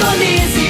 Indonésia.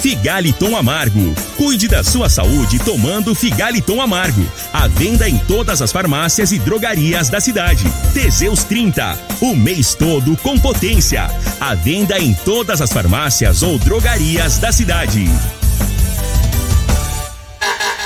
Figaliton Amargo. Cuide da sua saúde tomando Figaliton Amargo. À venda em todas as farmácias e drogarias da cidade. Teseus 30. O mês todo com potência. À venda em todas as farmácias ou drogarias da cidade.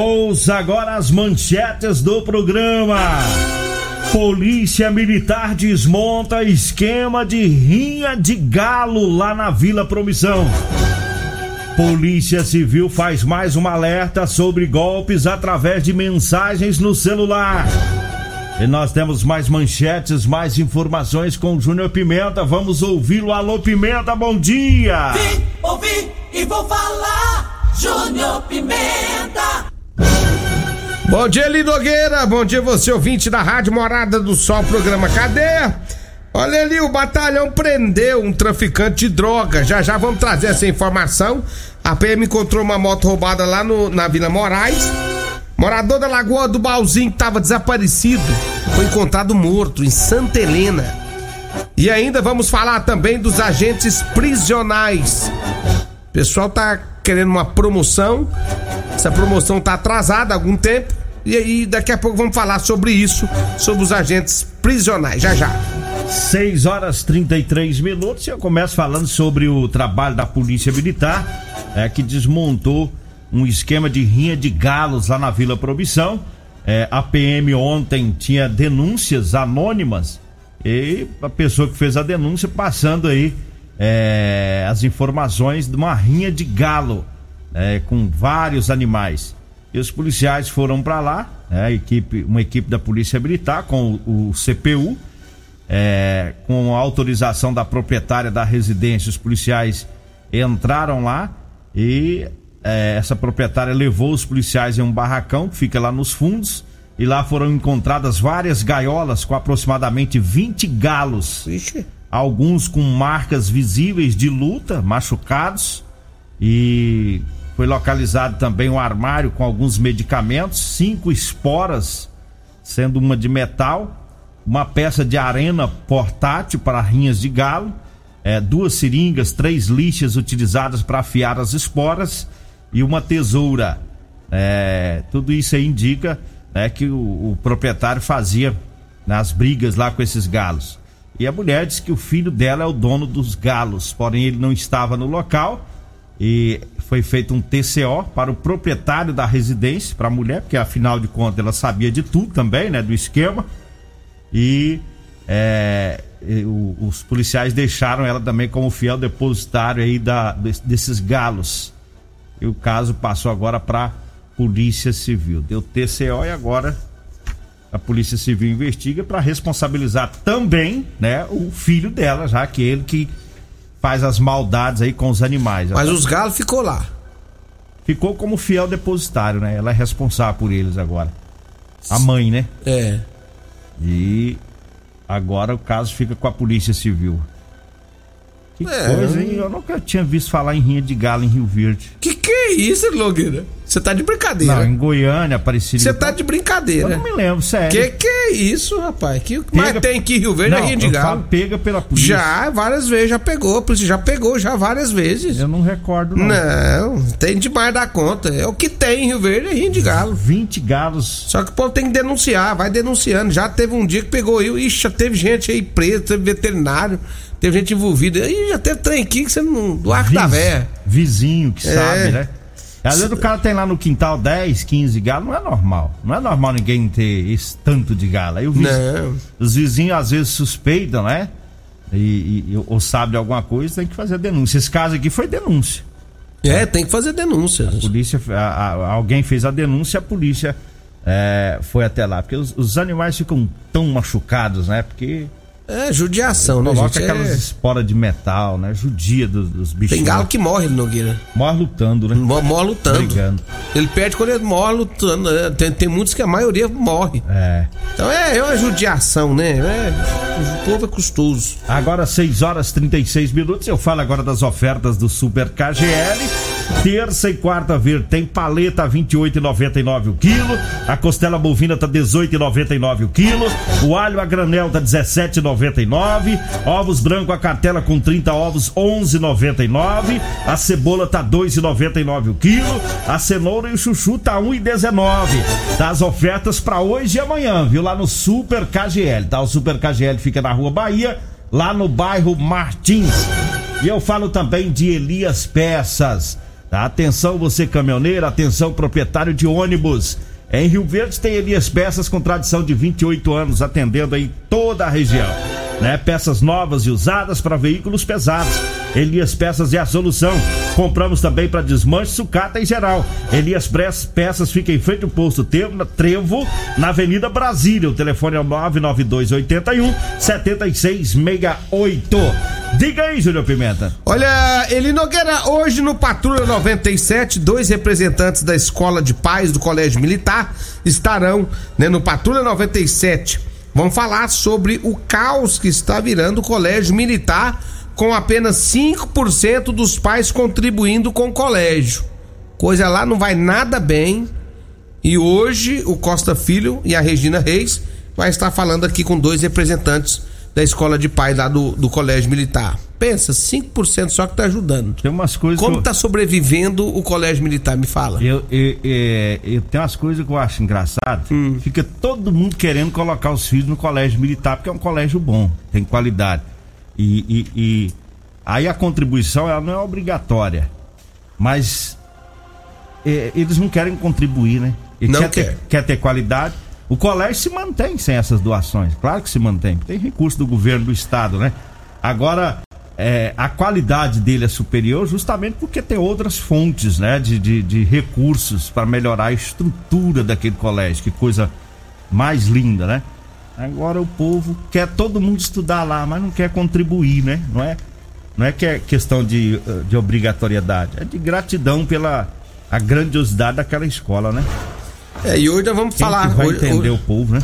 Ouça agora as manchetes do programa. Polícia Militar desmonta esquema de rinha de galo lá na Vila Promissão. Polícia Civil faz mais um alerta sobre golpes através de mensagens no celular. E nós temos mais manchetes, mais informações com o Júnior Pimenta. Vamos ouvi-lo. Alô, Pimenta, bom dia! Vim, ouvi e vou falar. Júnior Pimenta. Bom dia, Eli Nogueira. Bom dia, você ouvinte da Rádio Morada do Sol, programa Cadeia. Olha ali, o batalhão prendeu um traficante de droga. Já já vamos trazer essa informação. A PM encontrou uma moto roubada lá no, na Vila Moraes. Morador da Lagoa do Balzinho que estava desaparecido foi encontrado morto em Santa Helena. E ainda vamos falar também dos agentes prisionais. O pessoal tá querendo uma promoção. Essa promoção tá atrasada há algum tempo. E aí, daqui a pouco vamos falar sobre isso, sobre os agentes prisionais. Já já. 6 horas 33 minutos e eu começo falando sobre o trabalho da Polícia Militar, é, que desmontou um esquema de rinha de galos lá na Vila Promissão. É, a PM ontem tinha denúncias anônimas e a pessoa que fez a denúncia passando aí é, as informações de uma rinha de galo é, com vários animais. E os policiais foram para lá, a equipe, uma equipe da Polícia Militar com o, o CPU, é, com a autorização da proprietária da residência, os policiais entraram lá e é, essa proprietária levou os policiais em um barracão que fica lá nos fundos e lá foram encontradas várias gaiolas com aproximadamente 20 galos. Ixi. Alguns com marcas visíveis de luta, machucados e foi localizado também um armário com alguns medicamentos, cinco esporas, sendo uma de metal, uma peça de arena portátil para rinhas de galo, é, duas seringas, três lixas utilizadas para afiar as esporas e uma tesoura. É, tudo isso aí indica né, que o, o proprietário fazia nas brigas lá com esses galos. E a mulher disse que o filho dela é o dono dos galos, porém ele não estava no local e foi feito um TCO para o proprietário da residência, para a mulher, porque afinal de contas ela sabia de tudo também, né, do esquema. E, é, os policiais deixaram ela também como fiel depositário aí da, des- desses galos. E o caso passou agora para Polícia Civil. Deu TCO e agora a Polícia Civil investiga para responsabilizar também, né, o filho dela, já que ele que faz as maldades aí com os animais. Mas os galos ficou lá. Ficou como fiel depositário, né? Ela é responsável por eles agora. A mãe, né? É. E agora o caso fica com a Polícia Civil. Que É, coisa, hein? Eu nunca tinha visto falar em rinha de galo em Rio Verde. Que que é isso, Logueira? Você tá de Não, brincadeira. em Goiânia, Aparecida. Você tá de Eu brincadeira. não me lembro, sério. Que que é isso, rapaz? Que mais Pega- tem aqui em Rio Verde não, é Rio de eu Galo. falo pega pela polícia. Já, várias vezes, já pegou. A polícia já pegou já várias vezes. Eu não recordo, não. Não, tem demais da conta. É o que tem em Rio Verde, é Rio de Galo. 20 galos. Só que o povo tem que denunciar, vai denunciando. Já teve um dia que pegou eu, ixi, já teve gente aí presa, teve veterinário, teve gente envolvida. Aí já teve trem aqui que você não. Do arco da Viz- véia. Vizinho que É. sabe, né? Às vezes o cara tem lá no quintal 10, 15 galos, não é normal. Não é normal ninguém ter esse tanto de galo. Aí viz- os vizinhos às vezes suspeitam, né? E, e- ou sabem de alguma coisa, tem que fazer denúncia. Esse caso aqui foi denúncia. É, tem que fazer denúncia. A polícia, a- a- alguém fez a denúncia, a polícia é, foi até lá. Porque os, os animais ficam tão machucados, né? Porque É judiação, né, coloca gente? aquelas É... esporas de metal, né? Judia dos, dos bichos. Tem galo que morre, Nogueira. Morre lutando, né? Morre, morre lutando. Brigando. Ele perde quando ele morre lutando. né? Tem, tem muitos que a maioria morre. É. Então é, é uma judiação, né? É, o povo é custoso. Agora 6 horas 36 minutos. Eu falo agora das ofertas do Super KGL. Terça e quarta verde tem paleta 28,99 o quilo. A costela bovina tá 18,99 o quilo. O alho a granel tá 17,99. Ovos branco a cartela com 30 ovos 11,99. A cebola tá 2,99 o quilo. A cenoura e o chuchu tá 1,19. Das ofertas para hoje e amanhã, viu? Lá no Super KGL, tá? O Super KGL fica na Rua Bahia, lá no bairro Martins. E eu falo também de Elias Peças. Tá? Atenção você caminhoneiro, atenção proprietário de ônibus. Em Rio Verde tem Elias Peças com tradição de 28 anos, atendendo aí toda a região. Né? Peças novas e usadas para veículos pesados. Elias Peças é a solução. Compramos também para desmanche, sucata em geral. Elias Peças fica em frente ao posto Trevo, na Avenida Brasília. O telefone é o 99281 7668. Diga aí, Júlio Pimenta. Olha, Eli Nogueira, hoje no Patrulha 97, dois representantes da Escola de Pais do Colégio Militar estarão né, no Patrulha 97. Vão falar sobre o caos que está virando o Colégio Militar, com apenas 5% dos pais contribuindo com o colégio. Coisa lá não vai nada bem. E hoje o Costa Filho e a Regina Reis vai estar falando aqui com dois representantes da escola de pai lá do, do Colégio Militar. Pensa, 5% só que tá ajudando. Tem umas coisas Como que tá sobrevivendo o Colégio Militar? Me fala. eu, eu, eu, eu tenho umas coisas que eu acho engraçado. Hum. Fica todo mundo querendo colocar os filhos no colégio militar, porque é um colégio bom, tem qualidade. E, e- e aí a contribuição ela não é obrigatória. Mas é, eles não querem contribuir, né? E Não quer, ter, quer. quer ter qualidade. O colégio se mantém sem essas doações. Claro que se mantém. Tem recurso do governo do estado, né? Agora, é, a qualidade dele é superior justamente porque tem outras fontes, né? De, de, de recursos para melhorar a estrutura daquele colégio. Que coisa mais linda, né? Agora o povo quer todo mundo estudar lá, mas não quer contribuir, né? Não é, não é que é questão de, de obrigatoriedade, é de gratidão pela a grandiosidade daquela escola, né? É, e hoje nós vamos Quem falar. que vai hoje- entender hoje- o povo, né?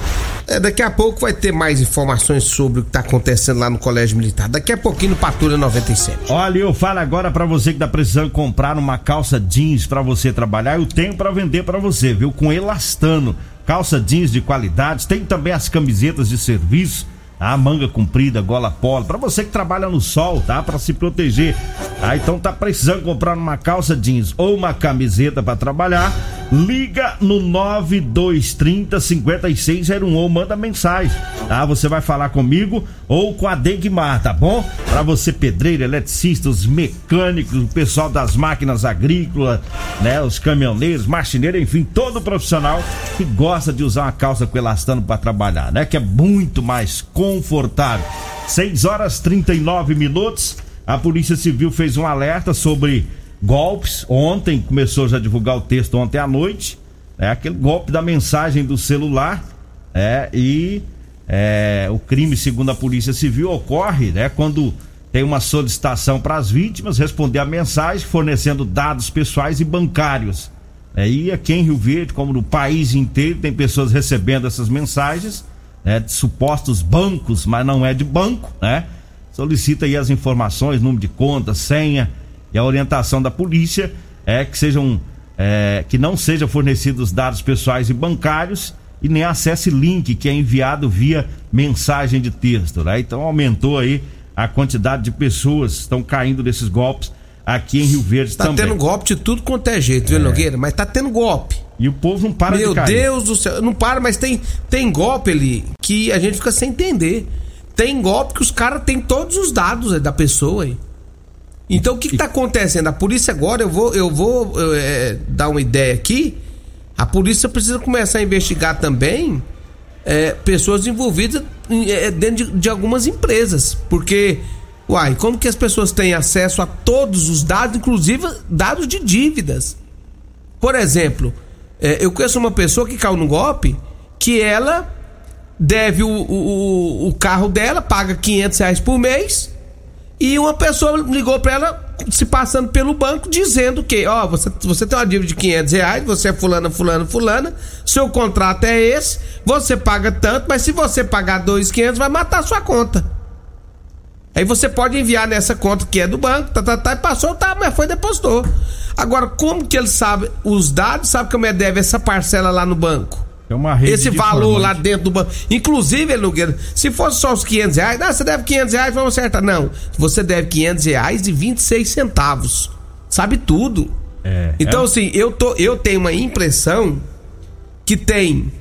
é, daqui a pouco vai ter mais informações sobre o que tá acontecendo lá no Colégio Militar. Daqui a pouquinho no Patrulha 97. Olha, eu falo agora pra você que tá precisando comprar uma calça jeans pra você trabalhar, eu tenho pra vender pra você, viu? Com elastano, calça jeans de qualidade, tem também as camisetas de serviço, a manga comprida, gola polo, pra você que trabalha no sol, tá? Pra se proteger. Ah, então tá precisando comprar uma calça jeans ou uma camiseta pra trabalhar? Liga no 9230 5601 ou manda mensagem, tá? Você vai falar comigo ou com a Degmar, tá bom? Pra você pedreiro, eletricista, os mecânicos, o pessoal das máquinas agrícolas, né? Os caminhoneiros, marchineiros, enfim, todo profissional que gosta de usar uma calça com elastano pra trabalhar, né? Que é muito mais confortável. 6 horas 39 minutos. A Polícia Civil fez um alerta sobre golpes. Ontem começou já a divulgar o texto ontem à noite. É aquele golpe da mensagem do celular. É, e é, o crime, segundo a Polícia Civil, ocorre né, quando tem uma solicitação para as vítimas responder a mensagem fornecendo dados pessoais e bancários. É, e aqui em Rio Verde, como no país inteiro, tem pessoas recebendo essas mensagens né, de supostos bancos, mas não é de banco, né? Solicita aí as informações, número de conta, senha e a orientação da polícia é que sejam é, que não sejam fornecidos dados pessoais e bancários e nem acesse link que é enviado via mensagem de texto. Né? Então aumentou aí a quantidade de pessoas que estão caindo desses golpes aqui em Rio Verde tá também. Tá tendo golpe de tudo quanto é jeito, viu, Nogueira? Mas tá tendo golpe. E o povo não para Meu de cair. Meu Deus do céu, não para, mas tem, tem golpe ali que a gente fica sem entender. Tem golpe que os caras têm todos os dados da pessoa aí. Então o que, está acontecendo? A polícia agora, eu vou, eu vou é, dar uma ideia aqui. A polícia precisa começar a investigar também é, pessoas envolvidas é, dentro de, de, algumas empresas. Porque, uai, como que as pessoas têm acesso a todos os dados, inclusive dados de dívidas? Por exemplo, é, eu conheço uma pessoa que caiu no golpe que ela deve o, o, o carro dela, paga 500 reais por mês e uma pessoa ligou para ela se passando pelo banco dizendo que, ó, você, você tem uma dívida de 500 reais, você é fulana, fulana, fulana, seu contrato é esse, você paga tanto, mas se você pagar 2,500 vai matar sua conta. Aí você pode enviar nessa conta que é do banco, tá, tá, tá, e passou, tá, mas foi depositou. Agora, como que ele sabe os dados, sabe a mulher deve essa parcela lá no banco? É uma rede Esse valor lá dentro do banco. Inclusive, Nogueira, se fosse só os 500 reais, não, você deve 500 reais, vamos acertar. Não, você deve 500 reais e 26 centavos. Sabe tudo. É, Então, é- assim, eu, tô, eu tenho uma impressão que tem.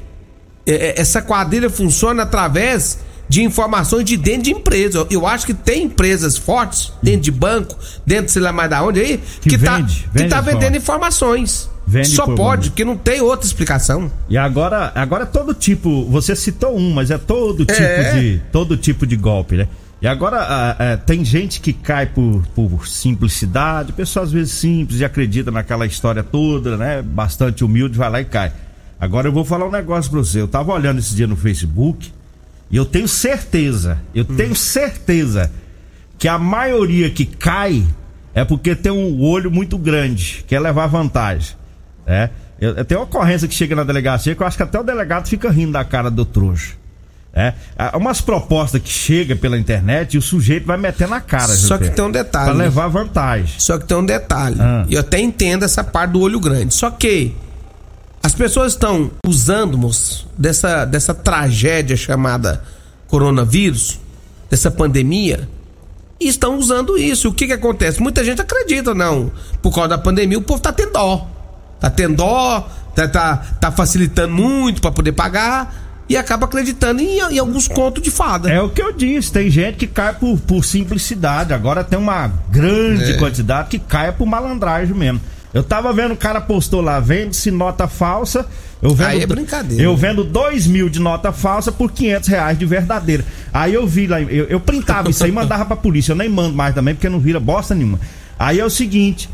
é, é, essa quadrilha funciona através de informações de dentro de empresa. Eu, acho que tem empresas fortes, dentro de banco, dentro, sei lá mais da onde aí, Que que, tá, vende, que vende tá vendendo informações. Vende Só por pode, vender. porque não tem outra explicação. E agora, agora é todo tipo, você citou um, mas é todo tipo É. de todo tipo de golpe, né? E agora ah, ah, tem gente que cai por, por simplicidade, pessoa às vezes simples e acredita naquela história toda, né? Bastante humilde, vai lá e cai. Agora eu vou falar um negócio pra você. Eu tava olhando esse dia no Facebook e eu tenho certeza, eu tenho certeza que a maioria que cai é porque tem um olho muito grande, quer levar vantagem. Né? Eu, uma ocorrência que chega na delegacia que eu acho que até o delegado fica rindo da cara do trouxa. É, há umas propostas que chega pela internet e o sujeito vai meter na cara. Só que tem um detalhe, Pra né? levar vantagem. Só que tem um detalhe. Ah. E eu até entendo essa parte do olho grande. Só que as pessoas estão usando, moço, dessa, dessa tragédia chamada coronavírus, dessa pandemia, e estão usando isso. O que que acontece? Muita gente acredita, não. Por causa da pandemia, o povo tá tendo dó. Tá tendo dó, tá, tá, tá facilitando muito para poder pagar e acaba acreditando em, em alguns contos de fada. É o que eu disse, tem gente que cai por, por simplicidade. Agora tem uma grande É. quantidade que cai por malandragem mesmo. Eu tava vendo o cara postou lá, vende-se nota falsa. Eu vendo, Aí é brincadeira, Eu vendo dois mil de nota falsa por 500 reais de verdadeira. Aí eu vi lá, eu, eu printava isso aí e mandava pra polícia. Eu nem mando mais também porque não vira bosta nenhuma. Aí é o seguinte: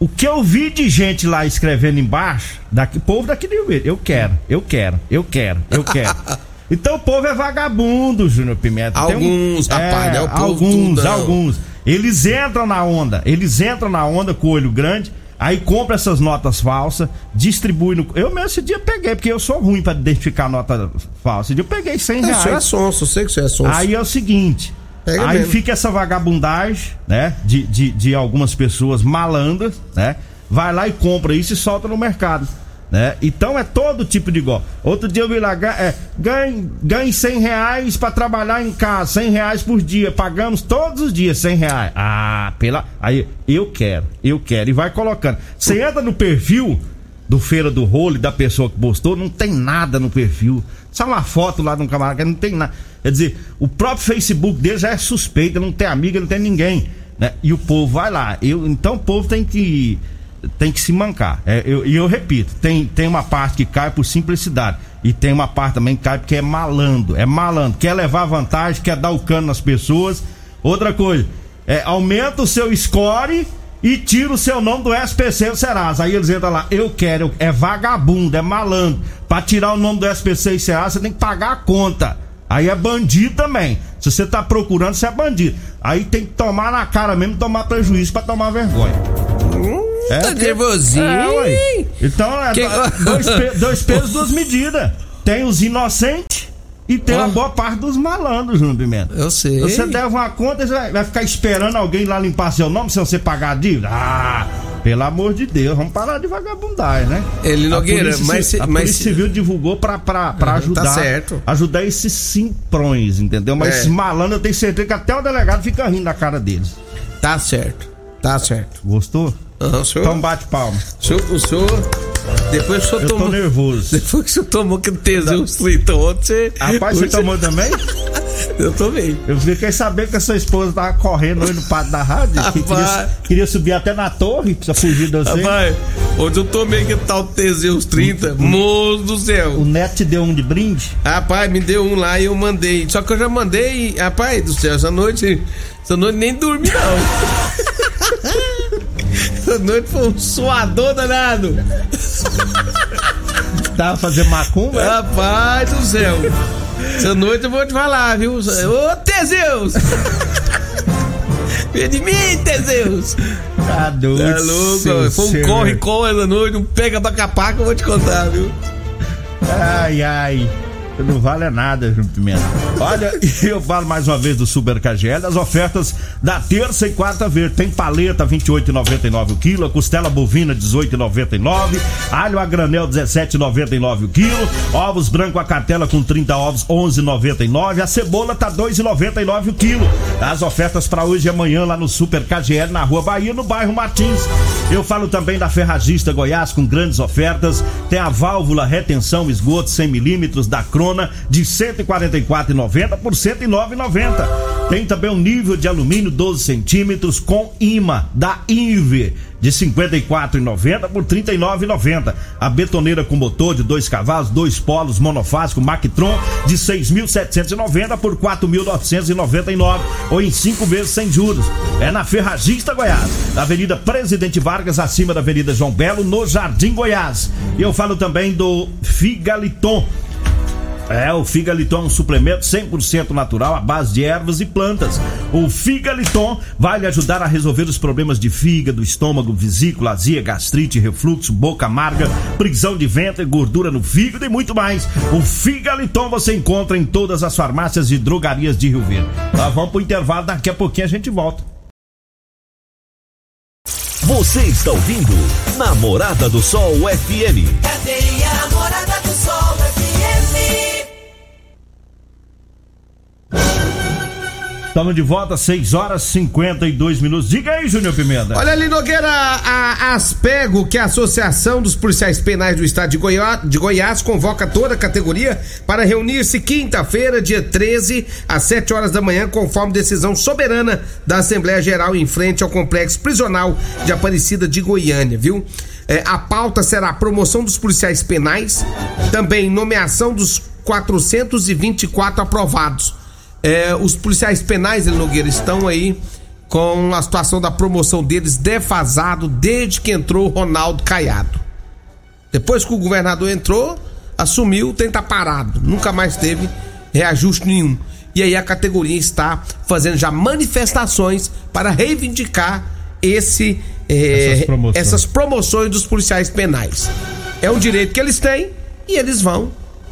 o que eu vi de gente lá escrevendo embaixo, daqui, povo daqui de Rio Verde, eu quero, eu quero, eu quero, eu quero. Então o povo é vagabundo, Júnior Pimenta. Tem um- Alguns, rapaz, né? O povo alguns, não. alguns. Eles entram na onda, eles entram na onda com o olho grande, aí compra essas notas falsas, distribui no. Eu mesmo esse dia peguei, porque eu sou ruim pra identificar nota falsa. Esse dia eu peguei 100 É, o senhor é reais. sonso, eu sei que o senhor é sonso. Aí é o seguinte. Pega aí mesmo. fica essa vagabundagem, né? De, de, de algumas pessoas malandras, né? Vai lá e compra isso e solta no mercado. Né? Então é todo tipo de golpe. Outro dia eu vi lá, é, ganhe, ganhe 100 reais pra trabalhar em casa, 100 reais por dia. Pagamos todos os dias 100 reais. Ah, pela. Aí eu quero, eu quero. E vai colocando. Você entra no perfil do Feira do Rolo da pessoa que postou, não tem nada no perfil. Só uma foto lá de um camarada que não tem nada. Quer dizer, o próprio Facebook dele já é suspeito, não tem amiga, não tem ninguém. Né? E o povo vai lá. Eu, então o povo tem que tem que se mancar. É, eu- E eu, repito, tem, tem uma parte que cai por simplicidade. E tem uma parte também que cai porque é malandro. É malandro. Quer levar vantagem, quer dar o cano nas pessoas. Outra coisa, é, aumenta o seu score e tira o seu nome do SPC do Serasa. Aí eles entram lá, eu quero, é vagabundo, é malandro. Pra tirar o nome do SPC e Serasa, você tem que pagar a conta. Aí é bandido também. Se você tá procurando, você é bandido. Aí tem que tomar na cara mesmo, tomar prejuízo pra tomar vergonha. tá porque- nervosinho. É. Então é Que- dois, pe- dois pesos, duas medidas. Tem os inocentes e tem Ah. boa parte dos malandros, Júnior Pimenta. Eu sei. Você deve uma conta, você vai, ficar esperando alguém lá limpar seu nome se você pagar a dívida? Ah, Pelo amor de Deus, vamos parar de vagabundar, né? Ele Nogueira, mas, a mas Polícia Civil divulgou pra Uhum, ajudar. tá certo. Ajudar esses simprões, entendeu? Mas É. esses malandros, eu tenho certeza que até o delegado fica rindo da cara deles. tá certo. Tá certo. Gostou? O senhor, Então bate palma. o senhor, o senhor- depois que o senhor Eu tô nervoso. depois que o senhor tomou aquele Teseus 30 ontem, você, Rapaz, você hoje tomou também? Eu tomei. Eu fiquei sabendo que a sua esposa tava correndo aí no pátio da rádio. Que queria, queria subir até na torre pra fugir de você. Rapaz, hoje eu tomei aquele tal Teseus 30, moço do O céu. neto te deu um de brinde? Rapaz, me deu um lá e eu mandei. Só que eu já mandei, rapaz do céu, essa noite, essa noite nem dormi não. essa noite foi um suador danado. Tava fazendo macumba? Rapaz do céu. Essa noite eu vou te falar, viu? Ô, Teseus! Vem de mim, Teseus! Tá doido. É louco, foi um corre-corre essa noite, um pega pra capar que eu vou te contar, viu? Ai, ai. Não vale nada, Júnior Pimenta. Olha, eu falo mais uma vez do Super KGL, as ofertas da terça e quarta vez. Tem paleta 28,99 o quilo, costela bovina 18,99, alho a granel 17,99 o quilo, ovos branco a cartela com 30 ovos 11,99, a cebola tá 2,99 o quilo. As ofertas para hoje e amanhã lá no Super KGL na Rua Bahia, no bairro Martins. Eu falo também da Ferragista Goiás com grandes ofertas. Tem a válvula retenção esgoto 100 milímetros da Crona de 144,90 por 109,90. Tem também o nível de alumínio 12 centímetros com imã da Inver de 54,90 por 39,90. A betoneira com motor de dois cavalos, dois polos monofásico Mactron de 6.790 por 4.999 ou em cinco vezes sem juros. É na Ferragista Goiás, na Avenida Presidente Vargas, acima da Avenida João Belo, no Jardim Goiás. E eu falo também do Figaliton. É, o Figaliton é um suplemento 100% natural à base de ervas e plantas. O Figaliton vai lhe ajudar a resolver os problemas de fígado, estômago, vesícula, azia, gastrite, refluxo, boca amarga, prisão de ventre, gordura no fígado e muito mais. O Figaliton você encontra em todas as farmácias e drogarias de Rio Verde. Nós vamos pro intervalo, daqui a pouquinho a gente volta. Você está ouvindo Namorada do Sol FM. Cadeia Estamos de volta, 6 horas e 52 minutos. Diga aí, Júnior Pimenta. Olha ali, Nogueira, a Aspego, que é a Associação dos Policiais Penais do Estado de Goiás, de Goiás convoca toda a categoria para reunir-se quinta-feira, dia 13, às 7 horas da manhã, conforme decisão soberana da Assembleia Geral em frente ao Complexo Prisional de Aparecida de Goiânia, viu? É, a pauta será a promoção dos policiais penais, também nomeação dos 424 aprovados. É, os policiais penais, Eli Nogueira, estão aí com a situação da promoção deles defasado desde que entrou o Ronaldo Caiado. Depois que o governador entrou, assumiu, tem tá parado. Nunca mais teve reajuste nenhum. E aí a categoria está fazendo já manifestações para reivindicar esse é, Essas promoções. essas promoções dos policiais penais. É um direito que eles têm e eles vão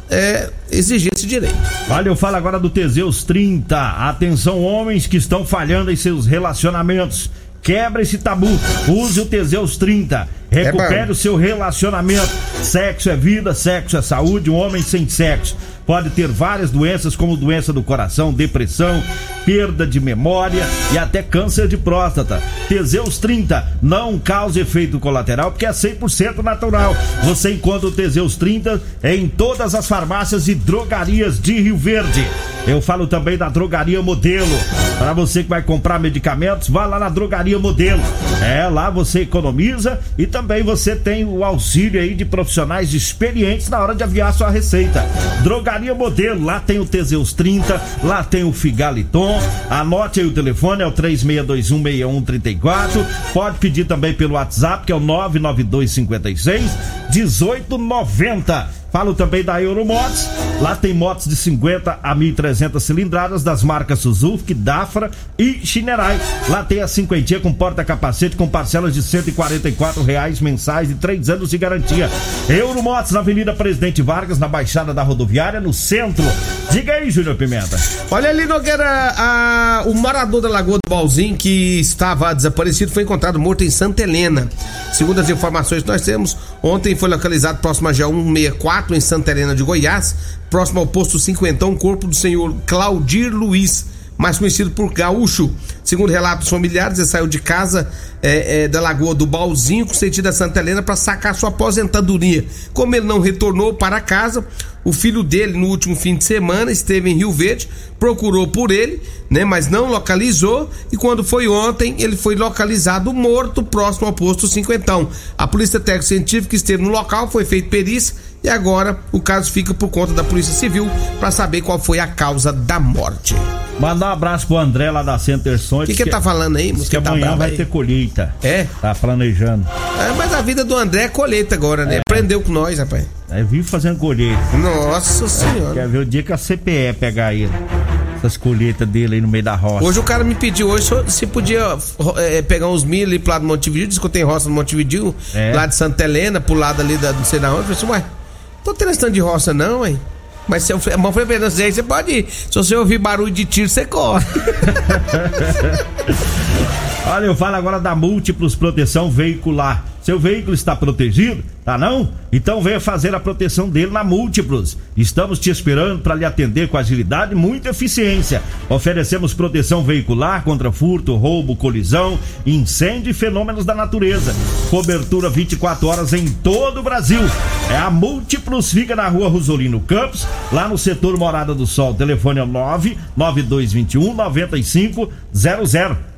é, exigir esse direito. Olha, eu falo agora do Teseus 30. Atenção, homens que estão falhando em seus relacionamentos. Quebra esse tabu. Use o Teseus 30. Recupere bom. o seu relacionamento. Sexo é vida, sexo é saúde. Um homem sem sexo pode ter várias doenças, como doença do coração, depressão, perda de memória e até câncer de próstata. Teseus 30 não causa efeito colateral porque é 100% natural. Você encontra o Teseus 30 em todas as farmácias e drogarias de Rio Verde. Eu falo também da Drogaria Modelo. Para você que vai comprar medicamentos, vá lá na Drogaria Modelo. É, lá você economiza e também você tem o auxílio aí de profissionais experientes na hora de aviar sua receita. Drogaria Modelo, lá tem o Teseus 30, lá tem o Figaliton. Anote aí o telefone, é o 36216134. Pode pedir também pelo WhatsApp, que é o 99256 1890. Falo também da Euromotos. Lá tem motos de 50 a 1.300 cilindradas das marcas Suzuki, Dafra e Shinerai. Lá tem a cinquentinha com porta-capacete com parcelas de 144 reais mensais e 3 anos de garantia. Euromotos na Avenida Presidente Vargas, na Baixada da Rodoviária, no centro. Diga aí, Júnior Pimenta. Olha ali, Nogueira, a, o morador da Lagoa do Balzinho, que estava desaparecido, foi encontrado morto em Santa Helena. Segundo as informações que nós temos, ontem foi localizado próximo a G164, em Santa Helena de Goiás, próximo ao posto cinquentão, o corpo do senhor Claudir Luiz mais conhecido por Gaúcho. Segundo relatos familiares, ele saiu de casa é, é, da Lagoa do Balzinho com sentido a Santa Helena para sacar sua aposentadoria. Como ele não retornou para casa, o filho dele, no último fim de semana, esteve em Rio Verde, procurou por ele, né, mas não localizou. E quando foi ontem, ele foi localizado morto próximo ao posto Cinquentão. A Polícia Técnico Científica esteve no local, foi feito perícia e agora o caso fica por conta da Polícia Civil para saber qual foi a causa da morte. Mandar um abraço pro André lá da Center Sons. O que, que ele tá falando aí, Que tá amanhã vai aí? ter colheita. É? Tá planejando. É, mas a vida do André é colheita agora, né? É. Aprendeu com nós, rapaz. É, vive fazendo colheita. Nossa senhora. Quer ver o dia que a CPE pegar ele. Essas colheitas dele aí no meio da roça. Hoje o cara me pediu hoje se- podia é, pegar uns milho ali pro lado do Montevideo, disse que eu tenho roça no Montevideo, É. lá de Santa Helena, pro lado ali da não sei da onde. Eu falei assim, ué, tô tanto de roça não, hein? Mas se eu pra ele, "Não sei, você pode ir. Se você ouvir barulho de tiro, você corre. Olha, eu falo agora da Múltiplos Proteção Veicular. Seu veículo está protegido? Tá não? Então venha fazer a proteção dele na Múltiplos. Estamos te esperando para lhe atender com agilidade e muita eficiência. Oferecemos proteção veicular contra furto, roubo, colisão, incêndio e fenômenos da natureza. Cobertura 24 horas em todo o Brasil. É a Múltiplos, fica na rua Rosolino Campos, lá no setor Morada do Sol. Telefone é 99221 9500.